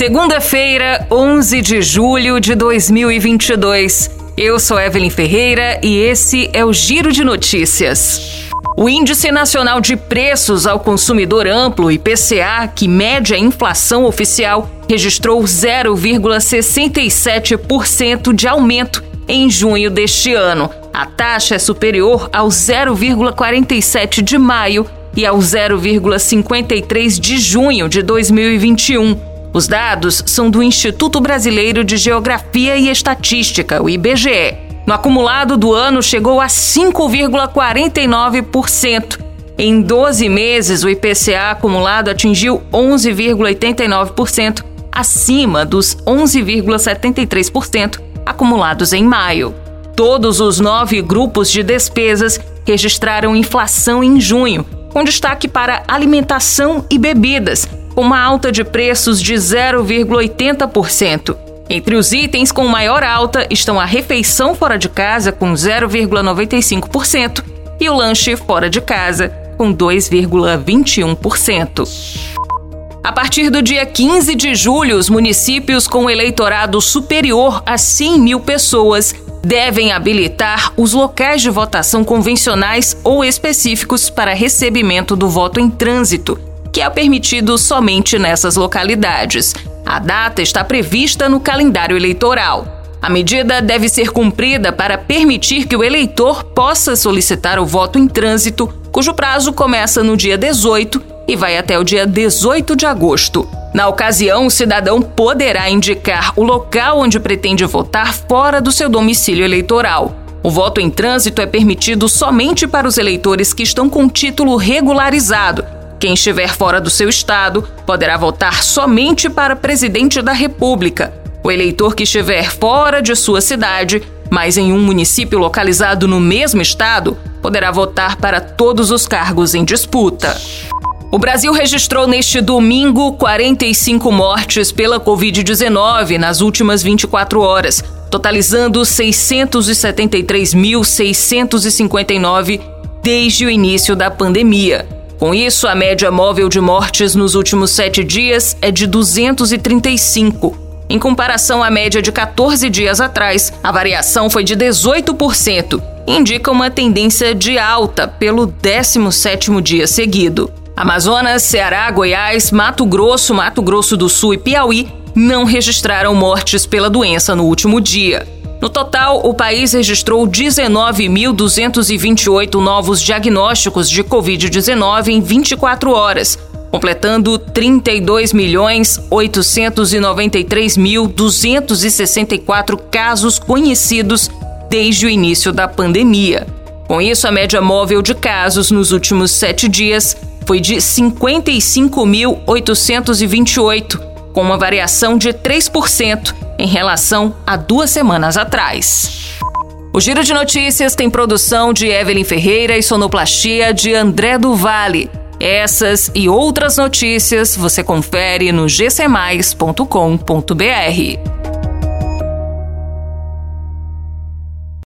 Segunda-feira, 11 de julho de 2022. Eu sou Evelyn Ferreira e esse é o Giro de Notícias. O Índice Nacional de Preços ao Consumidor Amplo, IPCA, que mede a inflação oficial, registrou 0,67% de aumento em junho deste ano. A taxa é superior ao 0,47 de maio e ao 0,53 de junho de 2021. Os dados são do Instituto Brasileiro de Geografia e Estatística, o IBGE. No acumulado do ano, chegou a 5,49%. Em 12 meses, o IPCA acumulado atingiu 11,89%, acima dos 11,73% acumulados em maio. Todos os nove grupos de despesas registraram inflação em junho, com destaque para alimentação e bebidas, uma alta de preços de 0,80%. Entre os itens com maior alta estão a refeição fora de casa, com 0,95%, e o lanche fora de casa, com 2,21%. A partir do dia 15 de julho, os municípios com eleitorado superior a 100 mil pessoas devem habilitar os locais de votação convencionais ou específicos para recebimento do voto em trânsito, que é permitido somente nessas localidades. A data está prevista no calendário eleitoral. A medida deve ser cumprida para permitir que o eleitor possa solicitar o voto em trânsito, cujo prazo começa no dia 18 e vai até o dia 18 de agosto. Na ocasião, o cidadão poderá indicar o local onde pretende votar fora do seu domicílio eleitoral. O voto em trânsito é permitido somente para os eleitores que estão com título regularizado quem estiver fora do seu estado poderá votar somente para presidente da República. O eleitor que estiver fora de sua cidade, mas em um município localizado no mesmo estado, poderá votar para todos os cargos em disputa. O Brasil registrou neste domingo 45 mortes pela Covid-19 nas últimas 24 horas, totalizando 673.659 desde o início da pandemia. Com isso, a média móvel de mortes nos últimos sete dias é de 235. Em comparação à média de 14 dias atrás, a variação foi de 18%, indica uma tendência de alta pelo 17º dia seguido. Amazonas, Ceará, Goiás, Mato Grosso, Mato Grosso do Sul e Piauí não registraram mortes pela doença no último dia. No total, o país registrou 19.228 novos diagnósticos de Covid-19 em 24 horas, completando 32.893.264 casos conhecidos desde o início da pandemia. Com isso, a média móvel de casos nos últimos sete dias foi de 55.828 com uma variação de 3% em relação a duas semanas atrás. O Giro de Notícias tem produção de Evelyn Ferreira e sonoplastia de André do Vale. Essas e outras notícias você confere no gcmais.com.br.